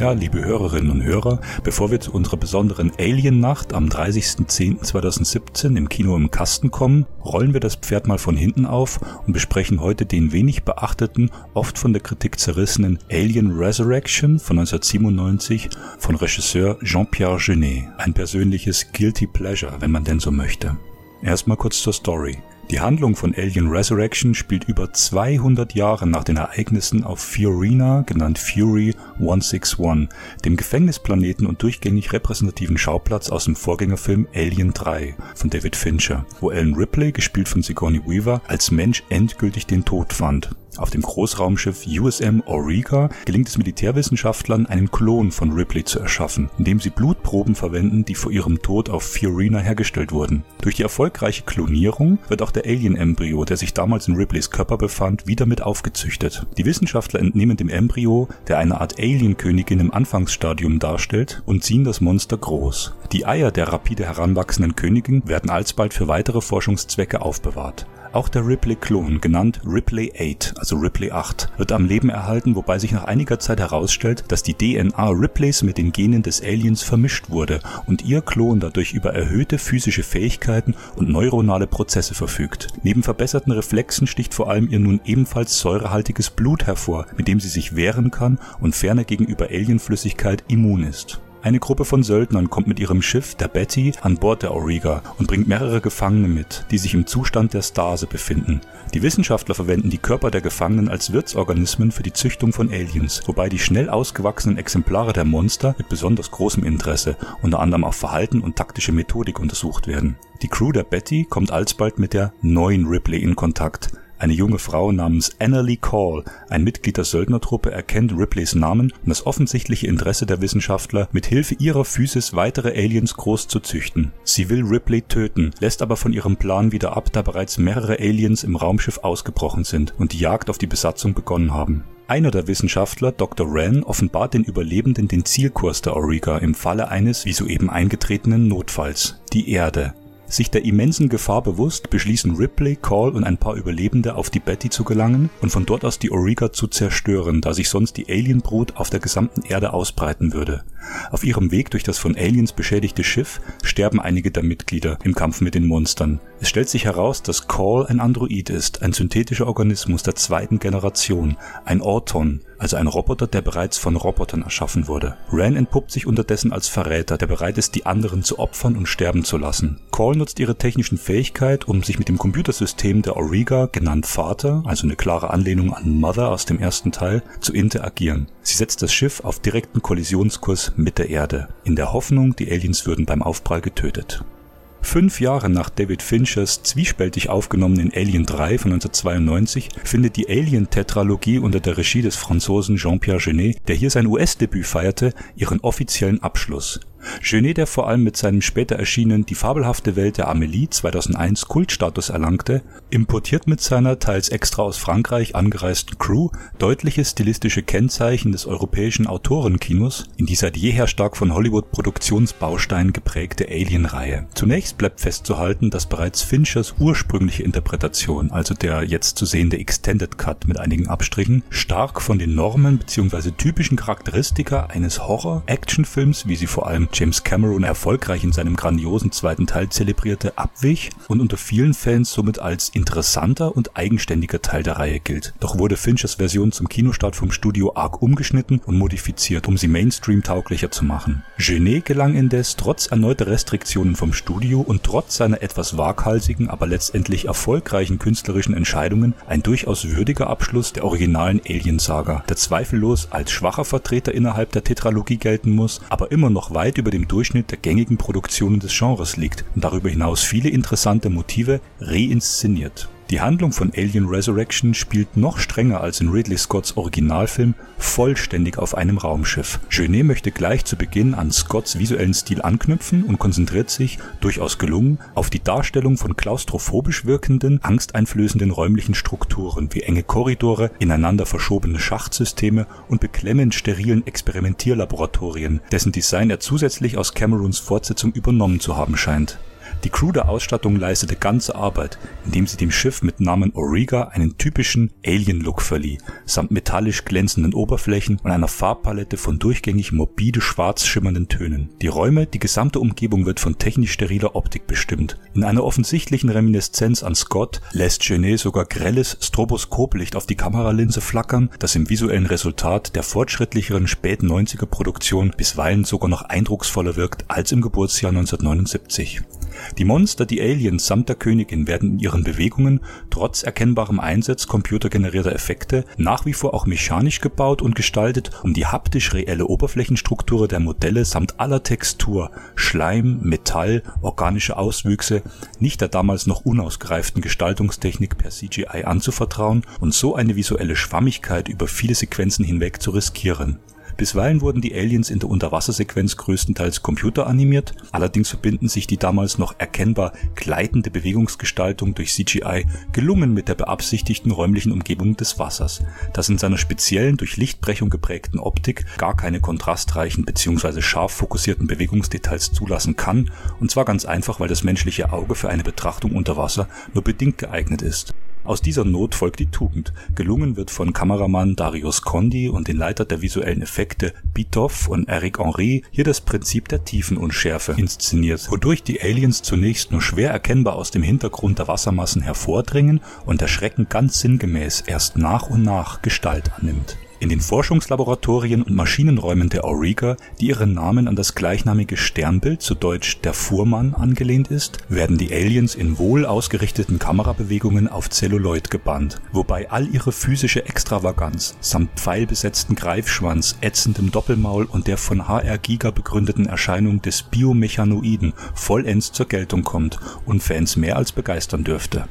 Ja, liebe Hörerinnen und Hörer, bevor wir zu unserer besonderen Alien-Nacht am 30.10.2017 im Kino im Kasten kommen, rollen wir das Pferd mal von hinten auf und besprechen heute den wenig beachteten, oft von der Kritik zerrissenen Alien Resurrection von 1997 von Regisseur Jean-Pierre Genet. Ein persönliches Guilty Pleasure, wenn man denn so möchte. Erstmal kurz zur Story. Die Handlung von Alien Resurrection spielt über 200 Jahre nach den Ereignissen auf Fiorina, genannt Fury 161, dem Gefängnisplaneten und durchgängig repräsentativen Schauplatz aus dem Vorgängerfilm Alien 3 von David Fincher, wo Ellen Ripley, gespielt von Sigourney Weaver, als Mensch endgültig den Tod fand. Auf dem Großraumschiff USM Auriga gelingt es Militärwissenschaftlern, einen Klon von Ripley zu erschaffen, indem sie Blutproben verwenden, die vor ihrem Tod auf Fiorina hergestellt wurden. Durch die erfolgreiche Klonierung wird auch der Alien-Embryo, der sich damals in Ripleys Körper befand, wieder mit aufgezüchtet. Die Wissenschaftler entnehmen dem Embryo, der eine Art Alien-Königin im Anfangsstadium darstellt, und ziehen das Monster groß. Die Eier der rapide heranwachsenden Königin werden alsbald für weitere Forschungszwecke aufbewahrt. Auch der Ripley-Klon, genannt Ripley 8, also Ripley 8, wird am Leben erhalten, wobei sich nach einiger Zeit herausstellt, dass die DNA Ripleys mit den Genen des Aliens vermischt wurde und ihr Klon dadurch über erhöhte physische Fähigkeiten und neuronale Prozesse verfügt. Neben verbesserten Reflexen sticht vor allem ihr nun ebenfalls säurehaltiges Blut hervor, mit dem sie sich wehren kann und ferner gegenüber Alienflüssigkeit immun ist. Eine Gruppe von Söldnern kommt mit ihrem Schiff, der Betty, an Bord der Auriga und bringt mehrere Gefangene mit, die sich im Zustand der Stase befinden. Die Wissenschaftler verwenden die Körper der Gefangenen als Wirtsorganismen für die Züchtung von Aliens, wobei die schnell ausgewachsenen Exemplare der Monster mit besonders großem Interesse, unter anderem auf Verhalten und taktische Methodik untersucht werden. Die Crew der Betty kommt alsbald mit der neuen Ripley in Kontakt, eine junge Frau namens Annalee Call, ein Mitglied der Söldnertruppe, erkennt Ripleys Namen und das offensichtliche Interesse der Wissenschaftler, mit Hilfe ihrer Physis weitere Aliens groß zu züchten. Sie will Ripley töten, lässt aber von ihrem Plan wieder ab, da bereits mehrere Aliens im Raumschiff ausgebrochen sind und die Jagd auf die Besatzung begonnen haben. Einer der Wissenschaftler, Dr. Wren, offenbart den Überlebenden den Zielkurs der Auriga im Falle eines wie soeben eingetretenen Notfalls, die Erde. Sich der immensen Gefahr bewusst, beschließen Ripley, Call und ein paar Überlebende auf die Betty zu gelangen und von dort aus die Auriga zu zerstören, da sich sonst die Alienbrut auf der gesamten Erde ausbreiten würde. Auf ihrem Weg durch das von Aliens beschädigte Schiff sterben einige der Mitglieder im Kampf mit den Monstern. Es stellt sich heraus, dass Call ein Android ist, ein synthetischer Organismus der zweiten Generation, ein Orton, also ein Roboter, der bereits von Robotern erschaffen wurde. Ran entpuppt sich unterdessen als Verräter, der bereit ist, die anderen zu opfern und sterben zu lassen. Call nutzt ihre technischen Fähigkeit, um sich mit dem Computersystem der Auriga, genannt Vater, also eine klare Anlehnung an Mother aus dem ersten Teil, zu interagieren. Sie setzt das Schiff auf direkten Kollisionskurs mit der Erde, in der Hoffnung, die Aliens würden beim Aufprall getötet. Fünf Jahre nach David Finchers zwiespältig aufgenommenen Alien 3 von 1992 findet die Alien-Tetralogie unter der Regie des Franzosen Jean-Pierre Genet, der hier sein US-Debüt feierte, ihren offiziellen Abschluss. Genet, der vor allem mit seinem später erschienenen Die fabelhafte Welt der Amelie 2001 Kultstatus erlangte, importiert mit seiner teils extra aus Frankreich angereisten Crew deutliche stilistische Kennzeichen des europäischen Autorenkinos in die seit jeher stark von Hollywood-Produktionsbausteinen geprägte Alien-Reihe. Zunächst bleibt festzuhalten, dass bereits Finchers ursprüngliche Interpretation, also der jetzt zu sehende Extended Cut mit einigen Abstrichen, stark von den Normen bzw. typischen Charakteristika eines Horror-Actionfilms, wie sie vor allem James Cameron erfolgreich in seinem grandiosen zweiten Teil zelebrierte, abwich und unter vielen Fans somit als interessanter und eigenständiger Teil der Reihe gilt. Doch wurde Finchers Version zum Kinostart vom Studio arg umgeschnitten und modifiziert, um sie Mainstream-tauglicher zu machen. Genet gelang indes trotz erneuter Restriktionen vom Studio und trotz seiner etwas waghalsigen, aber letztendlich erfolgreichen künstlerischen Entscheidungen ein durchaus würdiger Abschluss der originalen Alien-Saga, der zweifellos als schwacher Vertreter innerhalb der Tetralogie gelten muss, aber immer noch weit über dem Durchschnitt der gängigen Produktionen des Genres liegt und darüber hinaus viele interessante Motive reinszeniert. Die Handlung von Alien Resurrection spielt noch strenger als in Ridley Scotts Originalfilm vollständig auf einem Raumschiff. Jeunet möchte gleich zu Beginn an Scotts visuellen Stil anknüpfen und konzentriert sich, durchaus gelungen, auf die Darstellung von klaustrophobisch wirkenden, angsteinflößenden räumlichen Strukturen wie enge Korridore, ineinander verschobene Schachtsysteme und beklemmend sterilen Experimentierlaboratorien, dessen Design er zusätzlich aus Camerons Fortsetzung übernommen zu haben scheint. Die Crew der Ausstattung leistete ganze Arbeit, indem sie dem Schiff mit Namen Auriga einen typischen Alien-Look verlieh, samt metallisch glänzenden Oberflächen und einer Farbpalette von durchgängig morbide schwarz schimmernden Tönen. Die Räume, die gesamte Umgebung wird von technisch steriler Optik bestimmt. In einer offensichtlichen Reminiszenz an Scott lässt Genet sogar grelles Stroboskoplicht auf die Kameralinse flackern, das im visuellen Resultat der fortschrittlicheren spät 90er Produktion bisweilen sogar noch eindrucksvoller wirkt als im Geburtsjahr 1979. Die Monster, die Aliens samt der Königin werden in ihren Bewegungen trotz erkennbarem Einsatz computergenerierter Effekte nach wie vor auch mechanisch gebaut und gestaltet, um die haptisch reelle Oberflächenstruktur der Modelle samt aller Textur, Schleim, Metall, organische Auswüchse nicht der damals noch unausgereiften Gestaltungstechnik per CGI anzuvertrauen und so eine visuelle Schwammigkeit über viele Sequenzen hinweg zu riskieren Bisweilen wurden die Aliens in der Unterwassersequenz größtenteils computeranimiert, allerdings verbinden sich die damals noch erkennbar gleitende Bewegungsgestaltung durch CGI gelungen mit der beabsichtigten räumlichen Umgebung des Wassers, das in seiner speziellen durch Lichtbrechung geprägten Optik gar keine kontrastreichen bzw. scharf fokussierten Bewegungsdetails zulassen kann, und zwar ganz einfach, weil das menschliche Auge für eine Betrachtung unter Wasser nur bedingt geeignet ist aus dieser Not folgt die Tugend. Gelungen wird von Kameramann Darius Condi und den Leiter der visuellen Effekte Bitoff und Eric Henry hier das Prinzip der Tiefenunschärfe inszeniert, wodurch die Aliens zunächst nur schwer erkennbar aus dem Hintergrund der Wassermassen hervordringen und der Schrecken ganz sinngemäß erst nach und nach Gestalt annimmt in den Forschungslaboratorien und Maschinenräumen der Auriga, die ihren Namen an das gleichnamige Sternbild zu deutsch der Fuhrmann angelehnt ist, werden die Aliens in wohl ausgerichteten Kamerabewegungen auf Zelluloid gebannt, wobei all ihre physische Extravaganz samt pfeilbesetzten Greifschwanz, ätzendem Doppelmaul und der von HR Giga begründeten Erscheinung des Biomechanoiden vollends zur Geltung kommt und Fans mehr als begeistern dürfte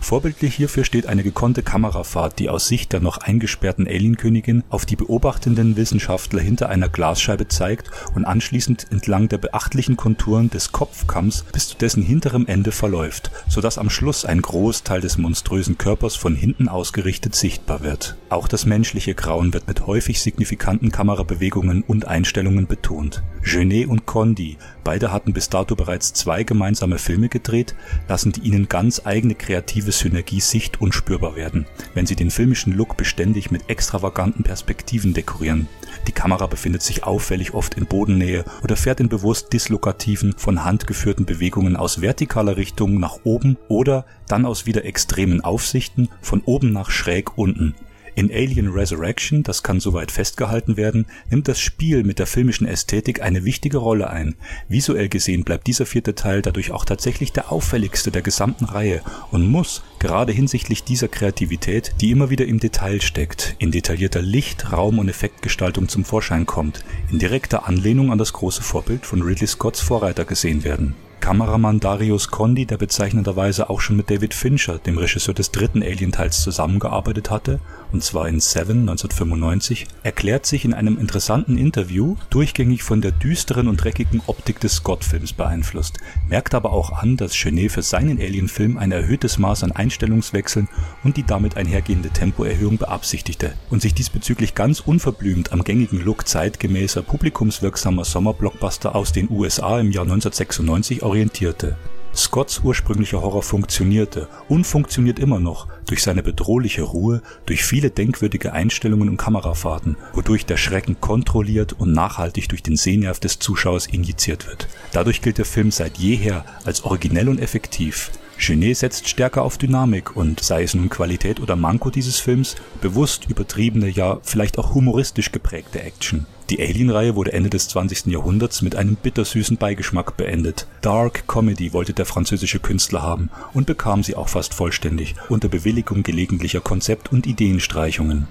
Vorbildlich hierfür steht eine gekonnte Kamerafahrt, die aus Sicht der noch eingesperrten Alienkönigin auf die beobachtenden Wissenschaftler hinter einer Glasscheibe zeigt und anschließend entlang der beachtlichen Konturen des Kopfkamms bis zu dessen hinterem Ende verläuft, so dass am Schluss ein Großteil des monströsen Körpers von hinten ausgerichtet sichtbar wird. Auch das menschliche Grauen wird mit häufig signifikanten Kamerabewegungen und Einstellungen betont. Genet und Condi, beide hatten bis dato bereits zwei gemeinsame Filme gedreht, lassen die ihnen ganz eigene kreative Synergie sicht- und spürbar werden, wenn sie den filmischen Look beständig mit extravaganten Perspektiven dekorieren. Die Kamera befindet sich auffällig oft in Bodennähe oder fährt in bewusst dislokativen, von Hand geführten Bewegungen aus vertikaler Richtung nach oben oder dann aus wieder extremen Aufsichten von oben nach schräg unten in Alien Resurrection, das kann soweit festgehalten werden, nimmt das Spiel mit der filmischen Ästhetik eine wichtige Rolle ein. Visuell gesehen bleibt dieser vierte Teil dadurch auch tatsächlich der auffälligste der gesamten Reihe und muss, gerade hinsichtlich dieser Kreativität, die immer wieder im Detail steckt, in detaillierter Licht-, Raum- und Effektgestaltung zum Vorschein kommt, in direkter Anlehnung an das große Vorbild von Ridley Scotts Vorreiter gesehen werden Kameramann Darius Condi, der bezeichnenderweise auch schon mit David Fincher, dem Regisseur des dritten Alien-Teils zusammengearbeitet hatte, und zwar in Seven 1995, erklärt sich in einem interessanten Interview durchgängig von der düsteren und dreckigen Optik des Scott-Films beeinflusst, merkt aber auch an, dass Genet für seinen Alien-Film ein erhöhtes Maß an Einstellungswechseln und die damit einhergehende Tempoerhöhung beabsichtigte und sich diesbezüglich ganz unverblümt am gängigen Look zeitgemäßer, publikumswirksamer Sommerblockbuster aus den USA im Jahr 1996 orientierte. Scotts ursprünglicher Horror funktionierte und funktioniert immer noch durch seine bedrohliche Ruhe, durch viele denkwürdige Einstellungen und Kamerafahrten, wodurch der Schrecken kontrolliert und nachhaltig durch den Sehnerv des Zuschauers injiziert wird. Dadurch gilt der Film seit jeher als originell und effektiv. Genet setzt stärker auf Dynamik und sei es nun Qualität oder Manko dieses Films, bewusst übertriebene, ja vielleicht auch humoristisch geprägte Action. Die Alien-Reihe wurde Ende des 20. Jahrhunderts mit einem bittersüßen Beigeschmack beendet. Dark Comedy wollte der französische Künstler haben und bekam sie auch fast vollständig unter Bewilligung gelegentlicher Konzept- und Ideenstreichungen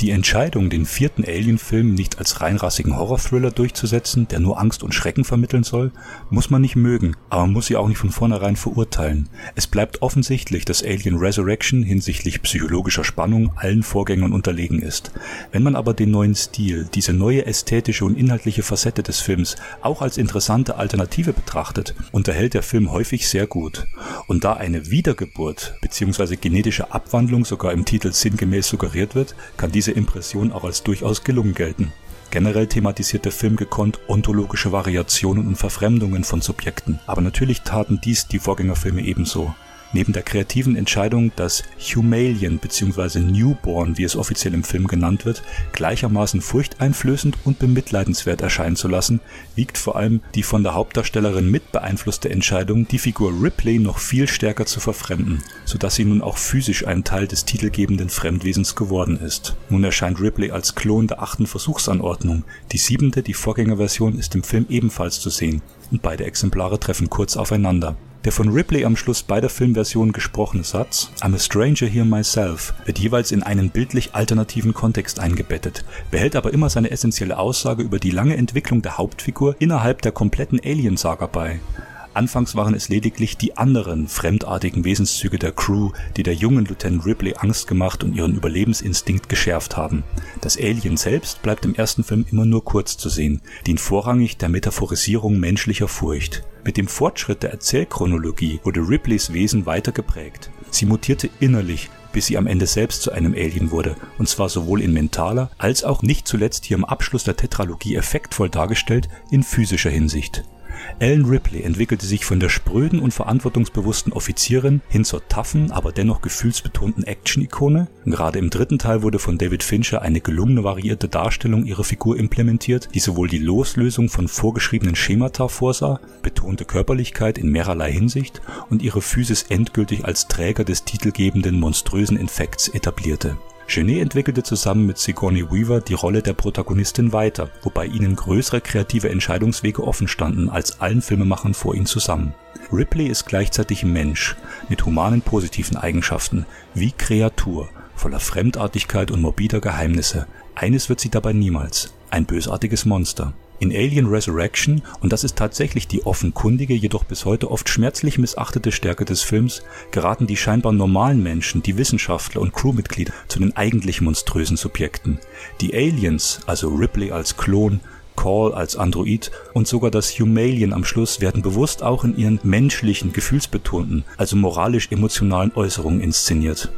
Die Entscheidung, den vierten Alien-Film nicht als reinrassigen Horror-Thriller durchzusetzen, der nur Angst und Schrecken vermitteln soll, muss man nicht mögen, aber man muss sie auch nicht von vornherein verurteilen. Es bleibt offensichtlich, dass Alien Resurrection hinsichtlich psychologischer Spannung allen Vorgängern unterlegen ist. Wenn man aber den neuen Stil, diese neue ästhetische und inhaltliche Facette des Films auch als interessante Alternative betrachtet, unterhält der Film häufig sehr gut. Und da eine Wiedergeburt bzw. genetische Abwandlung sogar im Titel sinngemäß suggeriert wird, kann diese Impression auch als durchaus gelungen gelten. Generell thematisiert der Film gekonnt ontologische Variationen und Verfremdungen von Subjekten, aber natürlich taten dies die Vorgängerfilme ebenso. Neben der kreativen Entscheidung, das Humalian bzw. Newborn, wie es offiziell im Film genannt wird, gleichermaßen furchteinflößend und bemitleidenswert erscheinen zu lassen, wiegt vor allem die von der Hauptdarstellerin mit beeinflusste Entscheidung, die Figur Ripley noch viel stärker zu verfremden, so dass sie nun auch physisch ein Teil des titelgebenden Fremdwesens geworden ist. Nun erscheint Ripley als Klon der achten Versuchsanordnung. Die siebente, die Vorgängerversion, ist im Film ebenfalls zu sehen und beide Exemplare treffen kurz aufeinander. Der von Ripley am Schluss beider Filmversionen gesprochene Satz I'm a stranger here myself wird jeweils in einen bildlich alternativen Kontext eingebettet, behält aber immer seine essentielle Aussage über die lange Entwicklung der Hauptfigur innerhalb der kompletten Alien-Saga bei. Anfangs waren es lediglich die anderen fremdartigen Wesenszüge der Crew, die der jungen Lieutenant Ripley Angst gemacht und ihren Überlebensinstinkt geschärft haben. Das Alien selbst bleibt im ersten Film immer nur kurz zu sehen, dient vorrangig der Metaphorisierung menschlicher Furcht. Mit dem Fortschritt der Erzählchronologie wurde Ripleys Wesen weiter geprägt. Sie mutierte innerlich, bis sie am Ende selbst zu einem Alien wurde, und zwar sowohl in mentaler als auch nicht zuletzt hier im Abschluss der Tetralogie effektvoll dargestellt in physischer Hinsicht. Ellen Ripley entwickelte sich von der spröden und verantwortungsbewussten Offizierin hin zur taffen, aber dennoch gefühlsbetonten Action-Ikone. Gerade im dritten Teil wurde von David Fincher eine gelungene variierte Darstellung ihrer Figur implementiert, die sowohl die Loslösung von vorgeschriebenen Schemata vorsah, betonte Körperlichkeit in mehrerlei Hinsicht und ihre Physis endgültig als Träger des titelgebenden monströsen Infekts etablierte Genet entwickelte zusammen mit Sigourney Weaver die Rolle der Protagonistin weiter, wobei ihnen größere kreative Entscheidungswege offen standen als allen Filmemachern vor ihnen zusammen. Ripley ist gleichzeitig Mensch mit humanen positiven Eigenschaften wie Kreatur, voller Fremdartigkeit und morbider Geheimnisse. Eines wird sie dabei niemals, ein bösartiges Monster. In Alien Resurrection, und das ist tatsächlich die offenkundige, jedoch bis heute oft schmerzlich missachtete Stärke des Films, geraten die scheinbar normalen Menschen, die Wissenschaftler und Crewmitglieder zu den eigentlich monströsen Subjekten. Die Aliens, also Ripley als Klon, Call als Android und sogar das Humalian am Schluss werden bewusst auch in ihren menschlichen, gefühlsbetonten, also moralisch-emotionalen Äußerungen inszeniert.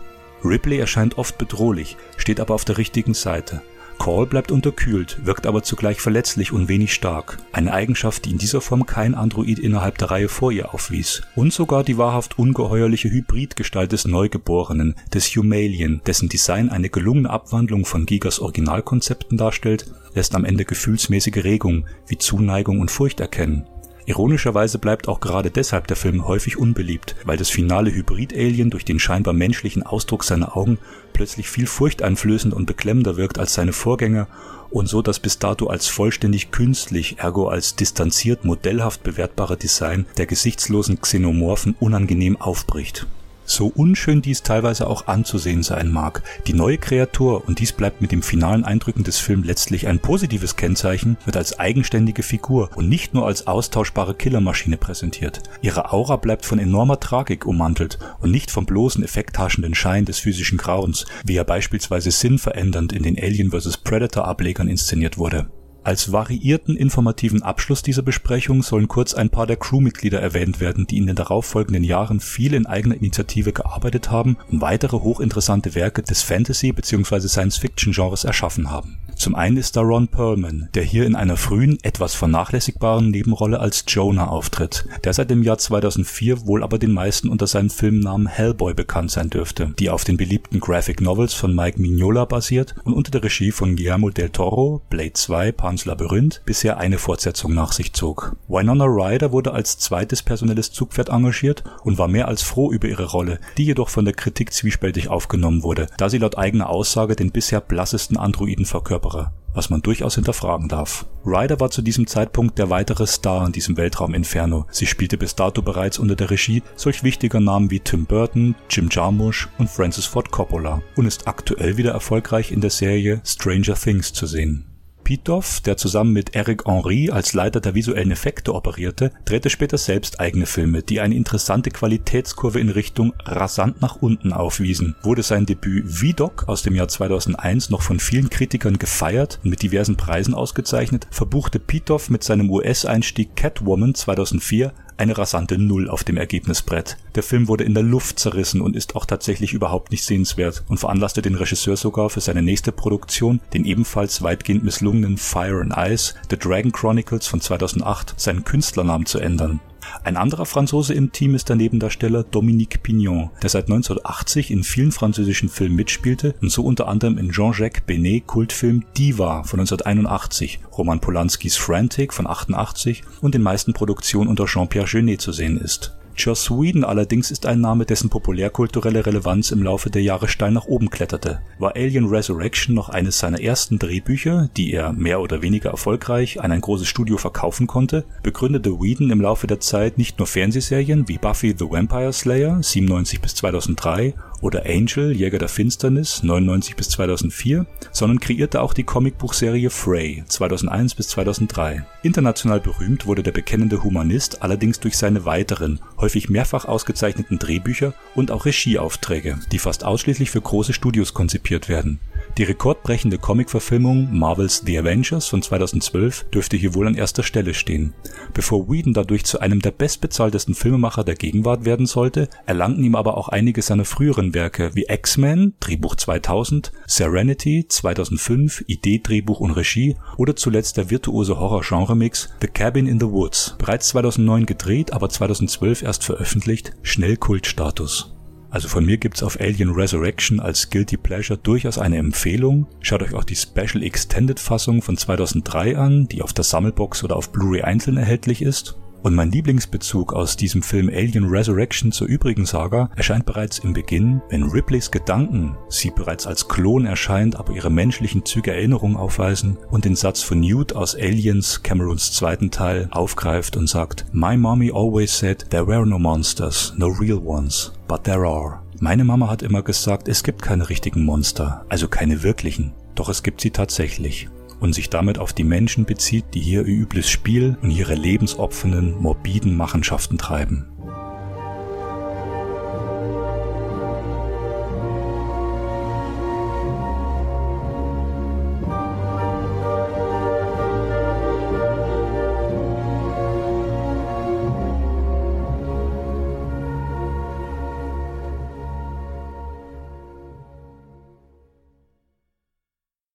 Ripley erscheint oft bedrohlich, steht aber auf der richtigen Seite. Call bleibt unterkühlt, wirkt aber zugleich verletzlich und wenig stark. Eine Eigenschaft, die in dieser Form kein Android innerhalb der Reihe vor ihr aufwies. Und sogar die wahrhaft ungeheuerliche Hybridgestalt des Neugeborenen, des Humalian, dessen Design eine gelungene Abwandlung von Gigas Originalkonzepten darstellt, lässt am Ende gefühlsmäßige Regung wie Zuneigung und Furcht erkennen. Ironischerweise bleibt auch gerade deshalb der Film häufig unbeliebt, weil das finale Hybrid-Alien durch den scheinbar menschlichen Ausdruck seiner Augen plötzlich viel furchteinflößender und beklemmender wirkt als seine Vorgänger und so das bis dato als vollständig künstlich, ergo als distanziert modellhaft bewertbare Design der gesichtslosen Xenomorphen unangenehm aufbricht so unschön dies teilweise auch anzusehen sein mag, die neue Kreatur, und dies bleibt mit den finalen Eindrücken des Films letztlich ein positives Kennzeichen, wird als eigenständige Figur und nicht nur als austauschbare Killermaschine präsentiert. Ihre Aura bleibt von enormer Tragik ummantelt und nicht vom bloßen effekthaschenden Schein des physischen Grauens, wie er beispielsweise sinnverändernd in den Alien vs. Predator Ablegern inszeniert wurde. Als variierten informativen Abschluss dieser Besprechung sollen kurz ein paar der Crewmitglieder erwähnt werden, die in den darauffolgenden Jahren viel in eigener Initiative gearbeitet haben und weitere hochinteressante Werke des Fantasy- bzw. Science-Fiction-Genres erschaffen haben zum einen ist da Ron Perlman, der hier in einer frühen, etwas vernachlässigbaren Nebenrolle als Jonah auftritt, der seit dem Jahr 2004 wohl aber den meisten unter seinem Filmnamen Hellboy bekannt sein dürfte, die auf den beliebten Graphic Novels von Mike Mignola basiert und unter der Regie von Guillermo del Toro, Blade 2, Pan's Labyrinth, bisher eine Fortsetzung nach sich zog. Winona Ryder wurde als zweites personelles Zugpferd engagiert und war mehr als froh über ihre Rolle, die jedoch von der Kritik zwiespältig aufgenommen wurde, da sie laut eigener Aussage den bisher blassesten Androiden verkörpert Genre. was man durchaus hinterfragen darf. Ryder war zu diesem Zeitpunkt der weitere Star in diesem Weltraum-Inferno. Sie spielte bis dato bereits unter der Regie solch wichtiger Namen wie Tim Burton, Jim Jarmusch und Francis Ford Coppola und ist aktuell wieder erfolgreich in der Serie Stranger Things zu sehen. Pitoff, der zusammen mit Eric Henry als Leiter der visuellen Effekte operierte, drehte später selbst eigene Filme, die eine interessante Qualitätskurve in Richtung rasant nach unten aufwiesen. Wurde sein Debüt V-Doc aus dem Jahr 2001 noch von vielen Kritikern gefeiert und mit diversen Preisen ausgezeichnet, verbuchte Pitoff mit seinem US-Einstieg Catwoman 2004 eine rasante Null auf dem Ergebnisbrett. Der Film wurde in der Luft zerrissen und ist auch tatsächlich überhaupt nicht sehenswert und veranlasste den Regisseur sogar für seine nächste Produktion, den ebenfalls weitgehend misslungenen Fire and Ice, The Dragon Chronicles von 2008, seinen Künstlernamen zu ändern. Ein anderer Franzose im Team ist der Nebendarsteller Dominique Pignon, der seit 1980 in vielen französischen Filmen mitspielte und so unter anderem in Jean-Jacques Benet Kultfilm Diva von 1981, Roman Polanskis Frantic von 88 und den meisten Produktionen unter Jean-Pierre Jeunet zu sehen ist Joss Whedon allerdings ist ein Name, dessen populärkulturelle Relevanz im Laufe der Jahre steil nach oben kletterte. War Alien Resurrection noch eines seiner ersten Drehbücher, die er mehr oder weniger erfolgreich an ein großes Studio verkaufen konnte, begründete Whedon im Laufe der Zeit nicht nur Fernsehserien wie Buffy the Vampire Slayer 97 bis 2003 oder Angel, Jäger der Finsternis 99 bis 2004, sondern kreierte auch die Comicbuchserie Frey 2001 bis 2003. International berühmt wurde der bekennende Humanist allerdings durch seine weiteren, häufig mehrfach ausgezeichneten Drehbücher und auch Regieaufträge, die fast ausschließlich für große Studios konzipiert werden. Die rekordbrechende Comicverfilmung Marvels The Avengers von 2012 dürfte hier wohl an erster Stelle stehen. Bevor Whedon dadurch zu einem der bestbezahltesten Filmemacher der Gegenwart werden sollte, erlangten ihm aber auch einige seiner früheren Werke wie X-Men, Drehbuch 2000, Serenity 2005, Idee, Drehbuch und Regie oder zuletzt der virtuose Horror-Genre-Mix The Cabin in the Woods, bereits 2009 gedreht, aber 2012 erst veröffentlicht, schnell Kultstatus. Also von mir gibt's auf Alien Resurrection als Guilty Pleasure durchaus eine Empfehlung. Schaut euch auch die Special Extended Fassung von 2003 an, die auf der Sammelbox oder auf Blu-ray einzeln erhältlich ist. Und mein Lieblingsbezug aus diesem Film Alien Resurrection zur übrigen Saga erscheint bereits im Beginn, wenn Ripleys Gedanken, sie bereits als Klon erscheint, aber ihre menschlichen Züge Erinnerung aufweisen und den Satz von Newt aus Aliens, Camerons zweiten Teil, aufgreift und sagt, My mommy always said there were no monsters, no real ones, but there are. Meine Mama hat immer gesagt, es gibt keine richtigen Monster, also keine wirklichen, doch es gibt sie tatsächlich und sich damit auf die Menschen bezieht, die hier ihr übles Spiel und ihre lebensopfernden, morbiden Machenschaften treiben.